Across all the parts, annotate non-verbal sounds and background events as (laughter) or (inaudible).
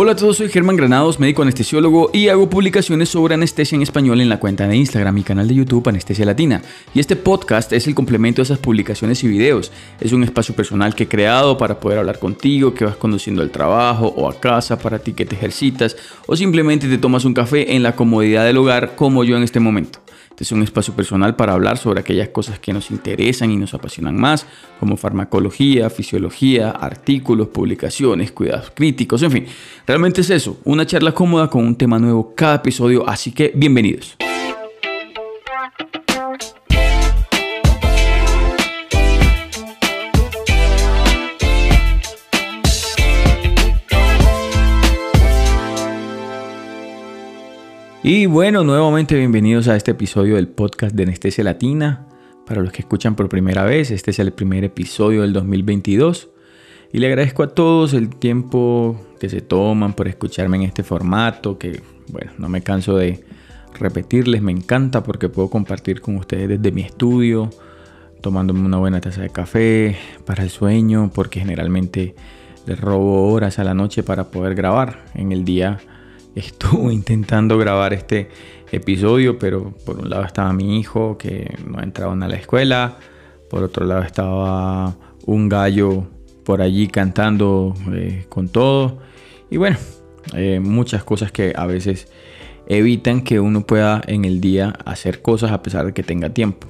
Hola a todos, soy Germán Granados, médico anestesiólogo y hago publicaciones sobre anestesia en español en la cuenta de Instagram y canal de YouTube Anestesia Latina. Y este podcast es el complemento de esas publicaciones y videos. Es un espacio personal que he creado para poder hablar contigo, que vas conduciendo al trabajo o a casa, para ti que te ejercitas o simplemente te tomas un café en la comodidad del hogar como yo en este momento. Este es un espacio personal para hablar sobre aquellas cosas que nos interesan y nos apasionan más, como farmacología, fisiología, artículos, publicaciones, cuidados críticos, en fin. Realmente es eso, una charla cómoda con un tema nuevo cada episodio, así que bienvenidos. Y bueno, nuevamente bienvenidos a este episodio del podcast de Anestesia Latina. Para los que escuchan por primera vez, este es el primer episodio del 2022. Y le agradezco a todos el tiempo que se toman por escucharme en este formato, que bueno, no me canso de repetirles, me encanta porque puedo compartir con ustedes desde mi estudio, tomándome una buena taza de café para el sueño, porque generalmente les robo horas a la noche para poder grabar en el día estuve (laughs) intentando grabar este episodio, pero por un lado estaba mi hijo que no entraba a la escuela, por otro lado estaba un gallo por allí cantando eh, con todo y bueno, eh, muchas cosas que a veces evitan que uno pueda en el día hacer cosas a pesar de que tenga tiempo.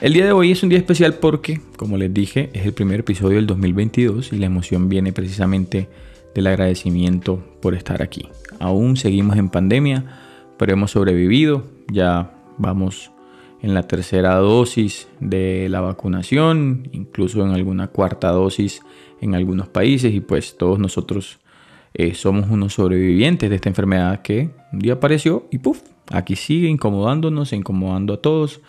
El día de hoy es un día especial porque, como les dije, es el primer episodio del 2022 y la emoción viene precisamente del agradecimiento por estar aquí. Aún seguimos en pandemia, pero hemos sobrevivido. Ya vamos en la tercera dosis de la vacunación, incluso en alguna cuarta dosis en algunos países y pues todos nosotros eh, somos unos sobrevivientes de esta enfermedad que un día apareció y puff, aquí sigue incomodándonos, incomodando a todos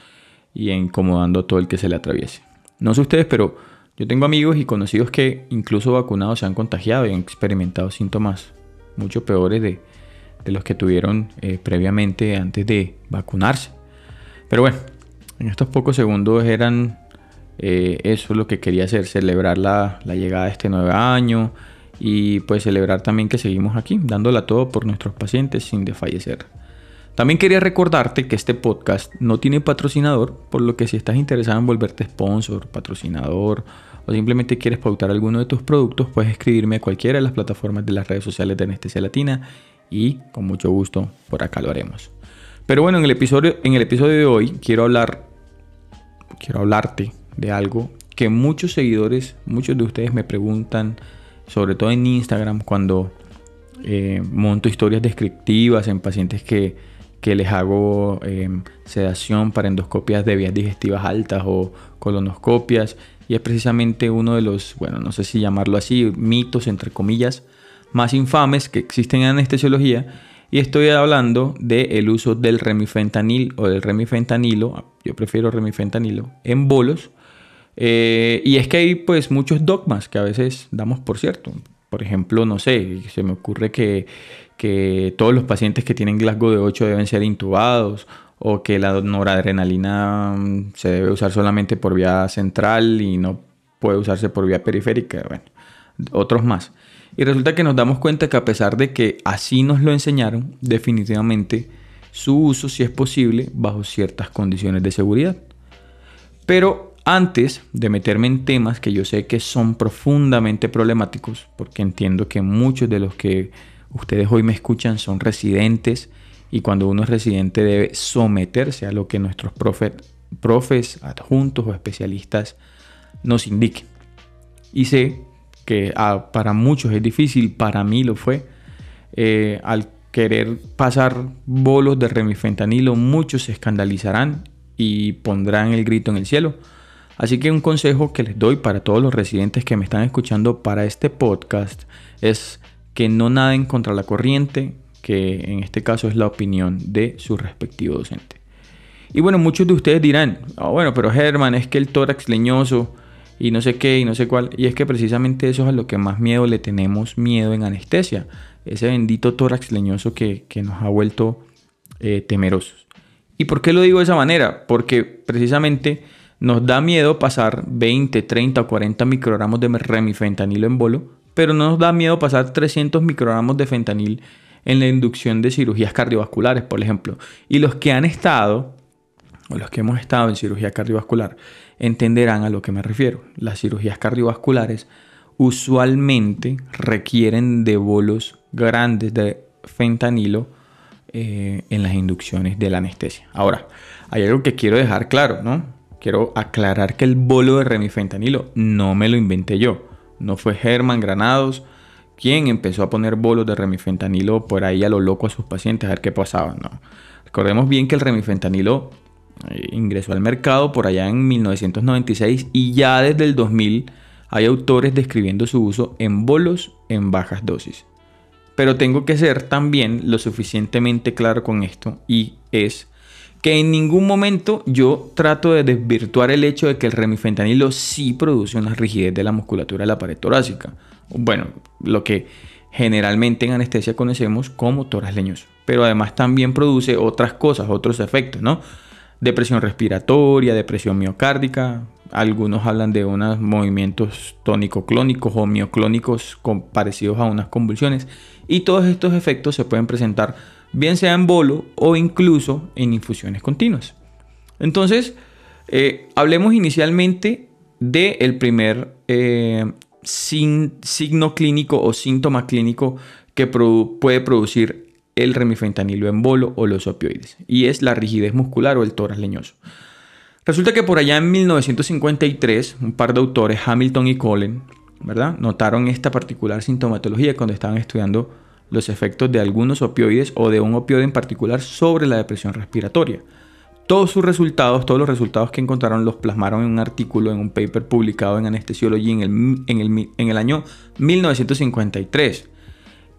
y incomodando a todo el que se le atraviese. No sé ustedes, pero yo tengo amigos y conocidos que incluso vacunados se han contagiado y han experimentado síntomas mucho peores de, los que tuvieron eh, previamente antes de vacunarse. Pero bueno, en estos pocos segundos eran eh, eso lo que quería hacer, celebrar la, la, llegada de este nuevo año y pues celebrar también que seguimos aquí, dándola todo por nuestros pacientes sin desfallecer. También quería recordarte que este podcast no tiene patrocinador, por lo que si estás interesado en volverte sponsor, patrocinador o simplemente quieres pautar alguno de tus productos, puedes escribirme a cualquiera de las plataformas de las redes sociales de Anestesia Latina y con mucho gusto por acá lo haremos. Pero bueno, en el episodio, en el episodio de hoy quiero hablar, quiero hablarte de algo que muchos seguidores, muchos de ustedes me preguntan, sobre todo en Instagram, cuando eh, monto historias descriptivas en pacientes que que les hago em, sedación para endoscopias de vías digestivas altas o colonoscopias. Y es precisamente uno de los, bueno, no sé si llamarlo así, mitos, entre comillas, más infames que existen en anestesiología. Y estoy hablando del uso del remifentanil o del remifentanilo, yo prefiero remifentanilo, en bolos. Eh, y es que hay pues muchos dogmas que a veces damos por cierto. Por ejemplo, no sé, se me ocurre que que todos los pacientes que tienen Glasgow de 8 deben ser intubados o que la noradrenalina mm, se debe usar solamente por vía central y no puede usarse por vía periférica, bueno, otros más. Y resulta que nos damos cuenta que a pesar de que así nos lo enseñaron, definitivamente su uso sí es posible bajo ciertas condiciones de seguridad. Pero antes de meterme en temas que yo sé que son profundamente problemáticos, porque entiendo que muchos de los que ustedes hoy me escuchan son residentes y cuando uno es residente debe someterse a lo que nuestros profes, adjuntos o especialistas nos indiquen. Y sé que ah, para muchos es difícil, para mí lo fue. Eh, al querer pasar bolos de remifentanilo, muchos se escandalizarán y pondrán el grito en el cielo. Así que un consejo que les doy para todos los residentes que me están escuchando para este podcast es que no naden contra la corriente, que en este caso es la opinión de su respectivo docente. Y bueno, muchos de ustedes dirán, ah, bueno, pero Germán, es que el tórax leñoso y no sé qué y no sé cuál. Y es que precisamente eso es a lo que más miedo le tenemos miedo en anestesia. Ese bendito tórax leñoso que, nos ha vuelto eh, temerosos. ¿Y por qué lo digo de esa manera? Porque precisamente nos da miedo pasar 20, 30 o 40 microgramos de remifentanilo en bolo pero no nos da miedo pasar 300 microgramos de fentanil en la inducción de cirugías cardiovasculares, por ejemplo. Y los que han estado, o los que hemos estado en cirugía cardiovascular, entenderán a lo que me refiero. Las cirugías cardiovasculares usualmente requieren de bolos grandes de fentanilo eh, en las inducciones de la anestesia. Ahora, hay algo que quiero dejar claro, ¿no? Quiero aclarar que el bolo de remifentanilo no me lo inventé yo. No fue Germán Granados quien empezó a poner bolos de remifentanilo por ahí a lo loco a sus pacientes a ver qué pasaba. No. Recordemos bien que el remifentanilo eh, ingresó al mercado por allá en 1996 y ya desde el 2000 hay autores describiendo su uso en bolos en bajas dosis. Pero tengo que ser también lo suficientemente claro con esto y es que en ningún momento yo trato de desvirtuar el hecho de que el remifentanilo sí produce una rigidez de la musculatura de la pared torácica. Bueno, lo que generalmente en anestesia conocemos como toras leñoso. Pero además también produce otras cosas, otros efectos, ¿no? Depresión respiratoria, depresión miocárdica. Algunos hablan de unos movimientos tónico-clónicos o mioclónicos parecidos a unas convulsiones. Y todos estos efectos se pueden presentar bien sea en bolo o incluso en infusiones continuas. Entonces, eh, hablemos inicialmente del primer eh, signo clínico o síntoma clínico que puede producir el remifentanilo en bolo o los opioides, y es la rigidez muscular o el tórax leñoso. Resulta que por allá en 1953, un par de autores, Hamilton y Cullen, ¿verdad? notaron esta particular sintomatología cuando estaban estudiando los efectos de algunos opioides o de un opioide en particular sobre la depresión respiratoria. Todos sus resultados, todos los resultados que encontraron los plasmaron en un artículo, en un paper publicado en Anesthesiology en el, en el, en el año 1953.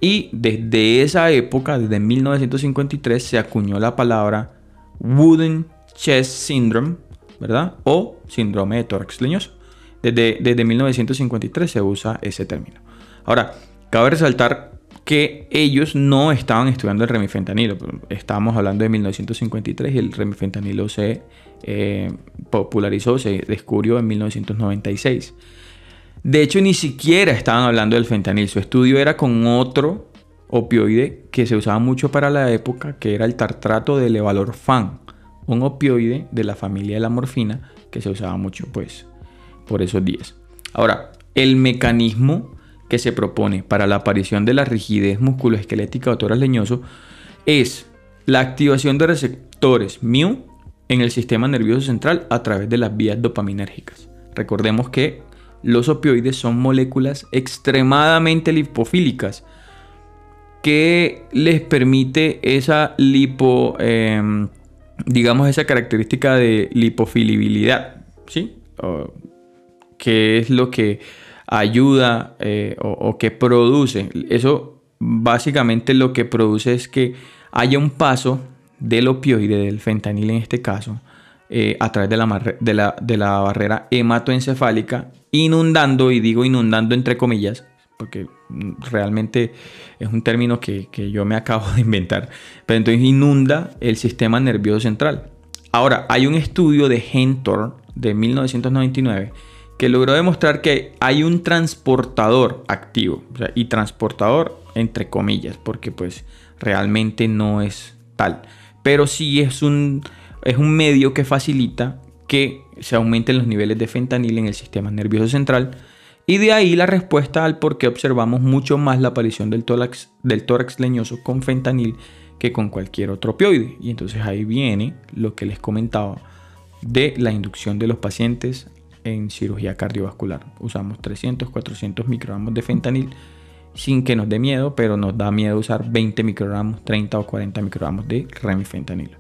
Y desde esa época, desde 1953, se acuñó la palabra Wooden Chest Syndrome, ¿verdad? O síndrome de tórax leñoso. Desde, desde 1953 se usa ese término. Ahora, cabe resaltar que ellos no estaban estudiando el remifentanilo. Estábamos hablando de 1953 y el remifentanilo se eh, popularizó, se descubrió en 1996. De hecho, ni siquiera estaban hablando del fentanil. Su estudio era con otro opioide que se usaba mucho para la época, que era el tartrato de levalorfan, un opioide de la familia de la morfina que se usaba mucho, pues, por esos días. Ahora, el mecanismo que se propone para la aparición de la rigidez musculoesquelética o toras leñoso es la activación de receptores mu en el sistema nervioso central a través de las vías dopaminérgicas. Recordemos que los opioides son moléculas extremadamente lipofílicas que les permite esa lipo, em, digamos, esa característica de lipofilibilidad, ¿sí? que es lo que ayuda eh, o, que produce. Eso básicamente lo que produce es que haya un paso del opioide, del fentanil en este caso, eh, a través de la, de, la, barrera hematoencefálica, inundando, y digo inundando entre comillas, porque realmente es un término que, que, yo me (laughs) acabo de inventar, pero entonces inunda el sistema nervioso central. Ahora, hay un estudio de Hentor de 1999 que logró demostrar que hay un transportador activo. y transportador entre comillas, porque pues realmente no es tal. Pero sí es un, es un medio que facilita que se aumenten los niveles de fentanil en el sistema nervioso central. Y de ahí la respuesta al por qué observamos mucho más la aparición del tórax, del tórax leñoso con fentanil que con cualquier otro opioide. Y entonces ahí viene lo que les comentaba de la inducción de los pacientes en cirugía cardiovascular. Usamos 300, 400 microgramos de fentanil sin que nos dé miedo, pero nos da miedo usar 20 microgramos, 30 o 40 microgramos de remifentanilo.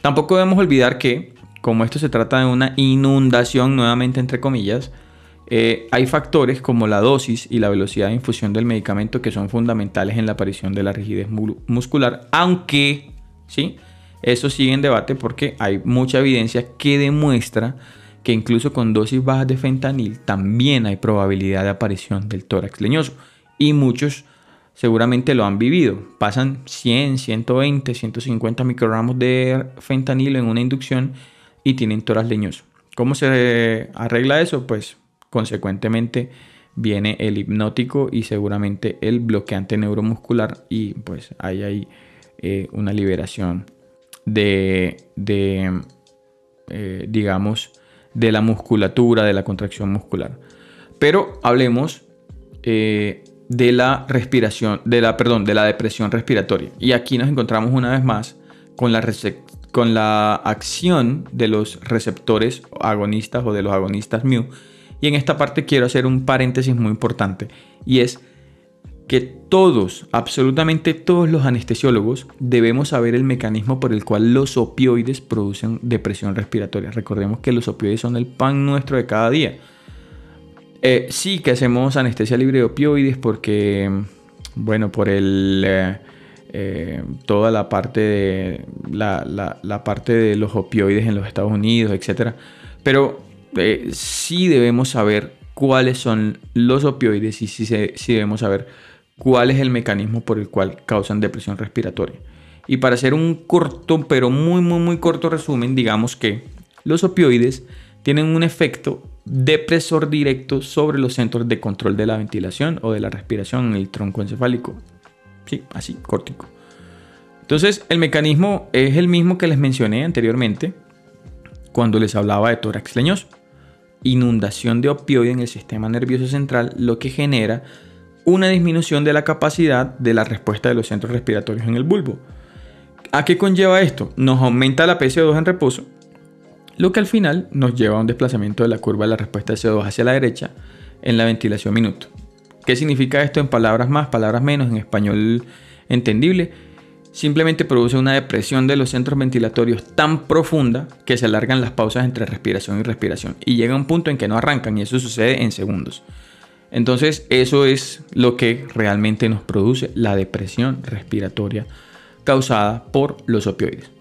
Tampoco debemos olvidar que, como esto se trata de una inundación, nuevamente entre comillas, eh, hay factores como la dosis y la velocidad de infusión del medicamento que son fundamentales en la aparición de la rigidez muscular, aunque, ¿sí? Eso sigue en debate porque hay mucha evidencia que demuestra que incluso con dosis bajas de fentanil también hay probabilidad de aparición del tórax leñoso. Y muchos seguramente lo han vivido. Pasan 100, 120, 150 microgramos de fentanilo en una inducción y tienen tórax leñoso. ¿Cómo se arregla eso? Pues consecuentemente viene el hipnótico y seguramente el bloqueante neuromuscular y pues hay ahí eh, una liberación de, eh, digamos, de la musculatura, de la contracción muscular. Pero hablemos eh, de la respiración, de la, perdón, de la depresión respiratoria. Y aquí nos encontramos una vez más con la, con la acción de los receptores agonistas o de los agonistas mu. Y en esta parte quiero hacer un paréntesis muy importante y es que todos, absolutamente todos los anestesiólogos debemos saber el mecanismo por el cual los opioides producen depresión respiratoria. Recordemos que los opioides son el pan nuestro de cada día. Eh, sí que hacemos anestesia libre de opioides porque, bueno, por el... Eh, eh, toda la parte de la, parte de los opioides en los Estados Unidos, etc. Pero sí debemos saber cuáles son los opioides y sí, sí debemos saber cuál es el mecanismo por el cual causan depresión respiratoria. Y para hacer un corto, pero muy, muy, muy corto resumen, digamos que los opioides tienen un efecto depresor directo sobre los centros de control de la ventilación o de la respiración en el tronco encefálico. Sí, así, córtico. Entonces, el mecanismo es el mismo que les mencioné anteriormente cuando les hablaba de tórax leñoso. Inundación de opioide en el sistema nervioso central, lo que genera una disminución de la capacidad de la respuesta de los centros respiratorios en el bulbo. ¿A qué conlleva esto? Nos aumenta la PCO2 en reposo lo que al final nos lleva a un desplazamiento de la curva de la respuesta de CO2 hacia la derecha en la ventilación minuto. ¿Qué significa esto en palabras más, palabras menos, en español entendible? Simplemente produce una depresión de los centros ventilatorios tan profunda que se alargan las pausas entre respiración y respiración y llega un punto en que no arrancan y eso sucede en segundos. Entonces eso es lo que realmente nos produce la depresión respiratoria causada por los opioides.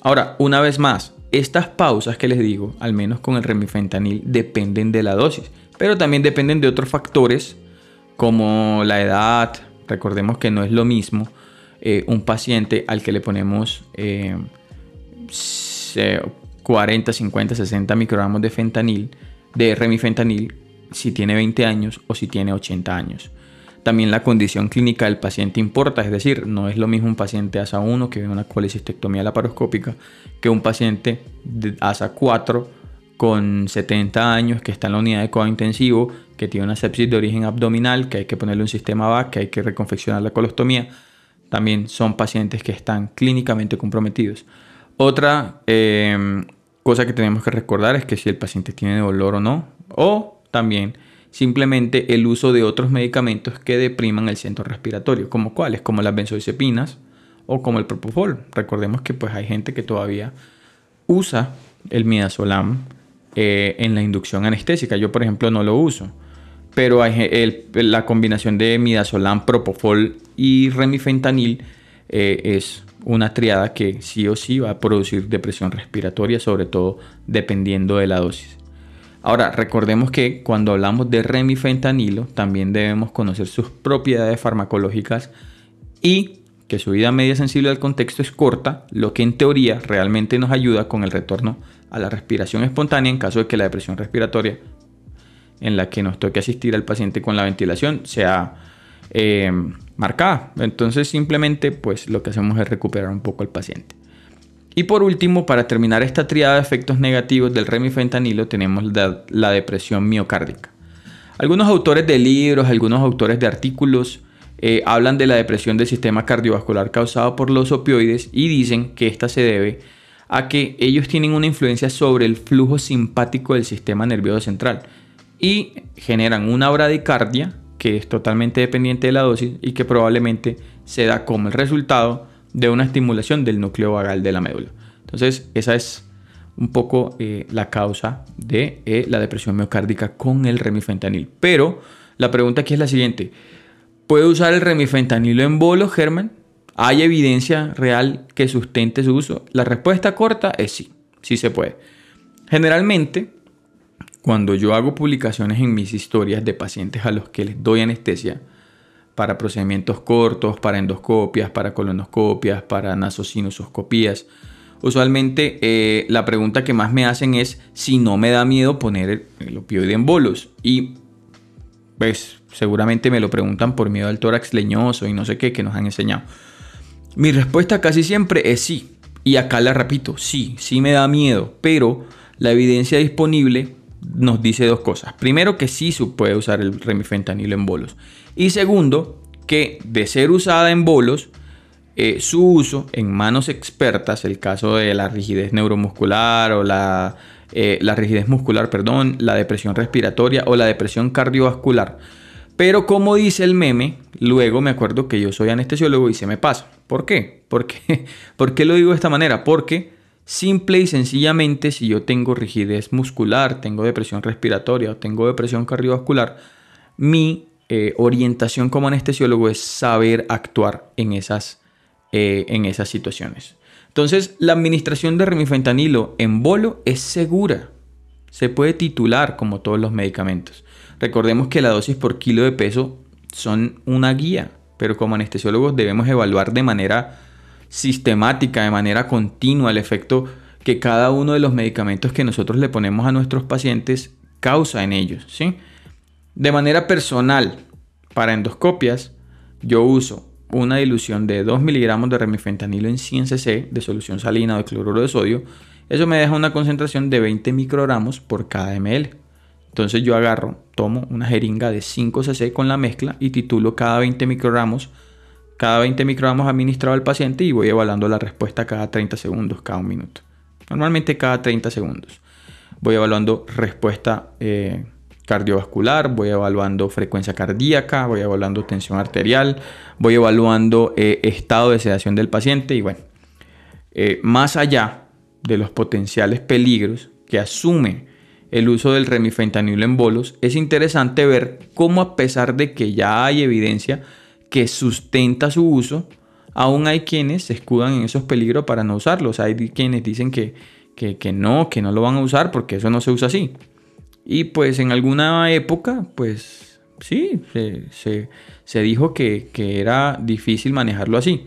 Ahora, una vez más, estas pausas que les digo, al menos con el remifentanil, dependen de la dosis, pero también dependen de otros factores como la edad. Recordemos que no es lo mismo eh, un paciente al que le ponemos 40, 50, 60 microgramos de fentanil, de remifentanil, si tiene 20 años o si tiene 80 años. También la condición clínica del paciente importa, es decir, no es lo mismo un paciente ASA 1 que vive una colecistectomía laparoscópica que un paciente de ASA 4 con 70 años que está en la unidad de cuidado intensivo, que tiene una sepsis de origen abdominal, que hay que ponerle un sistema VAC, que hay que reconfeccionar la colostomía. También son pacientes que están clínicamente comprometidos. Otra em, cosa que tenemos que recordar es que si el paciente tiene dolor o no, o también simplemente el uso de otros medicamentos que depriman el centro respiratorio, como cuáles, como las benzodiazepinas o como el propofol. Recordemos que pues hay gente que todavía usa el midazolam eh, en la inducción anestésica. Yo por ejemplo no lo uso, pero la combinación de midazolam, propofol y remifentanil eh, es una triada que sí o sí va a producir depresión respiratoria, sobre todo dependiendo de la dosis. Ahora, recordemos que cuando hablamos de remifentanilo, también debemos conocer sus propiedades farmacológicas y que su vida media sensible al contexto es corta, lo que en teoría realmente nos ayuda con el retorno a la respiración espontánea en caso de que la depresión respiratoria en la que nos toque asistir al paciente con la ventilación sea eh, marcada. Entonces simplemente pues lo que hacemos es recuperar un poco al paciente. Y por último, para terminar esta triada de efectos negativos del remifentanilo, tenemos la, depresión miocárdica. Algunos autores de libros, algunos autores de artículos eh, hablan de la depresión del sistema cardiovascular causada por los opioides y dicen que esta se debe a que ellos tienen una influencia sobre el flujo simpático del sistema nervioso central y generan una bradicardia que es totalmente dependiente de la dosis y que probablemente se da como el resultado de una estimulación del núcleo vagal de la médula. Entonces, esa es un poco eh, la causa de eh, la depresión miocárdica con el remifentanil. Pero la pregunta aquí es la siguiente. ¿Puede usar el remifentanilo en bolo, Germán? ¿Hay evidencia real que sustente su uso? La respuesta corta es sí, sí se puede. Generalmente, cuando yo hago publicaciones en mis historias de pacientes a los que les doy anestesia, para procedimientos cortos, para endoscopias, para colonoscopias, para nasosinusoscopías. Usualmente eh, la pregunta que más me hacen es si no me da miedo poner el, opioide en bolos. Y pues seguramente me lo preguntan por miedo al tórax leñoso y no sé qué que nos han enseñado. Mi respuesta casi siempre es sí. Y acá la repito, sí, sí me da miedo, pero la evidencia disponible nos dice dos cosas. Primero, que sí se puede usar el remifentanilo en bolos. Y segundo, que de ser usada en bolos, eh, su uso en manos expertas, el caso de la rigidez neuromuscular o la, eh, la rigidez muscular, perdón, la depresión respiratoria o la depresión cardiovascular. Pero como dice el meme, luego me acuerdo que yo soy anestesiólogo y se me pasa. ¿Por qué? ¿Por qué, (laughs) ¿Por qué lo digo de esta manera? Porque simple y sencillamente si yo tengo rigidez muscular, tengo depresión respiratoria o tengo depresión cardiovascular, mi eh, orientación como anestesiólogo es saber actuar en esas, eh, en esas situaciones. Entonces, la administración de remifentanilo en bolo es segura. Se puede titular como todos los medicamentos. Recordemos que la dosis por kilo de peso son una guía, pero como anestesiólogos debemos evaluar de manera sistemática, de manera continua el efecto que cada uno de los medicamentos que nosotros le ponemos a nuestros pacientes causa en ellos, ¿sí? De manera personal, para endoscopias, yo uso una dilución de 2 miligramos de remifentanilo en 100 cc de solución salina o de cloruro de sodio. Eso me deja una concentración de 20 microgramos por cada ml. Entonces yo agarro, tomo una jeringa de 5 cc con la mezcla y titulo cada 20 microgramos, cada 20 microgramos administrado al paciente y voy evaluando la respuesta cada 30 segundos, cada un minuto. Normalmente cada 30 segundos. Voy evaluando respuesta eh, cardiovascular, voy evaluando frecuencia cardíaca, voy evaluando tensión arterial, voy evaluando eh, estado de sedación del paciente y bueno, eh, más allá de los potenciales peligros que asume el uso del remifentanilo en bolos, es interesante ver cómo a pesar de que ya hay evidencia que sustenta su uso, aún hay quienes se escudan en esos peligros para no usarlos. Hay quienes dicen que, que no, que no lo van a usar porque eso no se usa así. Y pues en alguna época, pues sí, se, dijo que, era difícil manejarlo así.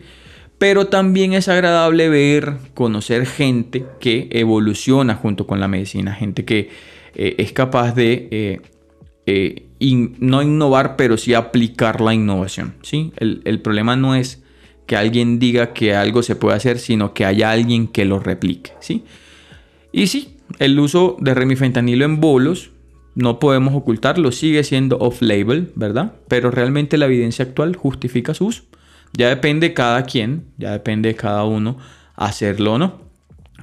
Pero también es agradable ver, conocer gente que evoluciona junto con la medicina, gente que eh, es capaz de eh, eh, no innovar, pero sí aplicar la innovación. ¿sí? El, el, problema no es que alguien diga que algo se puede hacer, sino que haya alguien que lo replique. ¿sí? Y sí, el uso de remifentanilo en bolos, no podemos ocultarlo, sigue siendo off-label, ¿verdad? Pero realmente la evidencia actual justifica su uso. Ya depende cada quien, ya depende de cada uno hacerlo o no.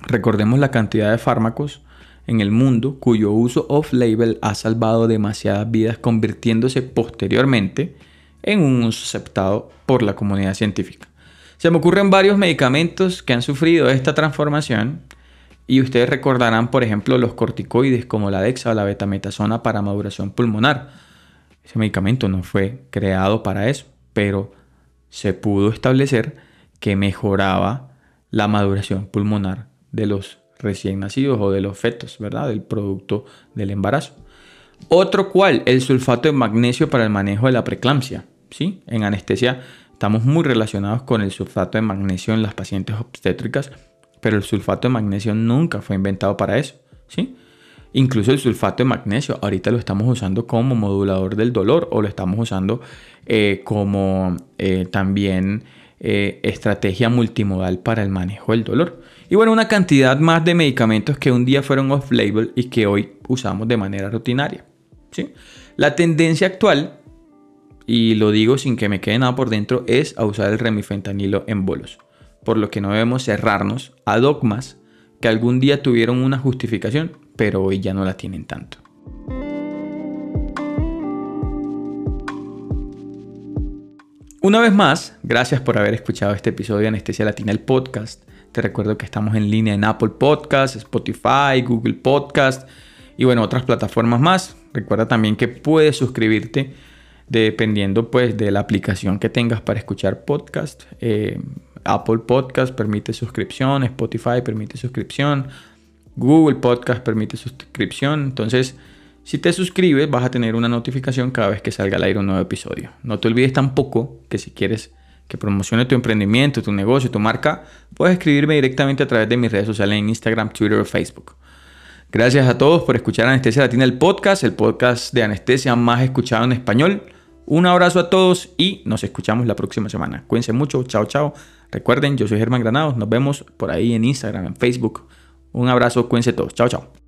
Recordemos la cantidad de fármacos en el mundo cuyo uso off-label ha salvado demasiadas vidas, convirtiéndose posteriormente en un uso aceptado por la comunidad científica. Se me ocurren varios medicamentos que han sufrido esta transformación y ustedes recordarán, por ejemplo, los corticoides como la Dexa o la betametasona para maduración pulmonar. Ese medicamento no fue creado para eso, pero se pudo establecer que mejoraba la maduración pulmonar de los recién nacidos o de los fetos, ¿verdad? Del producto del embarazo. Otro cual, el sulfato de magnesio para el manejo de la preeclampsia. ¿sí? En anestesia estamos muy relacionados con el sulfato de magnesio en las pacientes obstétricas pero el sulfato de magnesio nunca fue inventado para eso, ¿sí? Incluso el sulfato de magnesio ahorita lo estamos usando como modulador del dolor o lo estamos usando eh, como eh, también eh, estrategia multimodal para el manejo del dolor. Y bueno, una cantidad más de medicamentos que un día fueron off-label y que hoy usamos de manera rutinaria. ¿sí? La tendencia actual, y lo digo sin que me quede nada por dentro, es a usar el remifentanilo en bolos por lo que no debemos cerrarnos a dogmas que algún día tuvieron una justificación, pero hoy ya no la tienen tanto. Una vez más, gracias por haber escuchado este episodio de Anestesia Latina, el podcast. Te recuerdo que estamos en línea en Apple Podcasts, Spotify, Google Podcast y bueno, otras plataformas más. Recuerda también que puedes suscribirte dependiendo pues de la aplicación que tengas para escuchar podcast. Eh, Apple Podcast permite suscripción, Spotify permite suscripción, Google Podcast permite suscripción. Entonces, si te suscribes, vas a tener una notificación cada vez que salga al aire un nuevo episodio. No te olvides tampoco que si quieres que promocione tu emprendimiento, tu negocio, tu marca, puedes escribirme directamente a través de mis redes sociales en Instagram, Twitter o Facebook. Gracias a todos por escuchar Anestesia Latina, el podcast, el podcast de anestesia más escuchado en español. Un abrazo a todos y nos escuchamos la próxima semana. Cuídense mucho, chao, chao. Recuerden, yo soy Germán Granados, nos vemos por ahí en Instagram, en Facebook. Un abrazo, cuídense todos, chao, chao.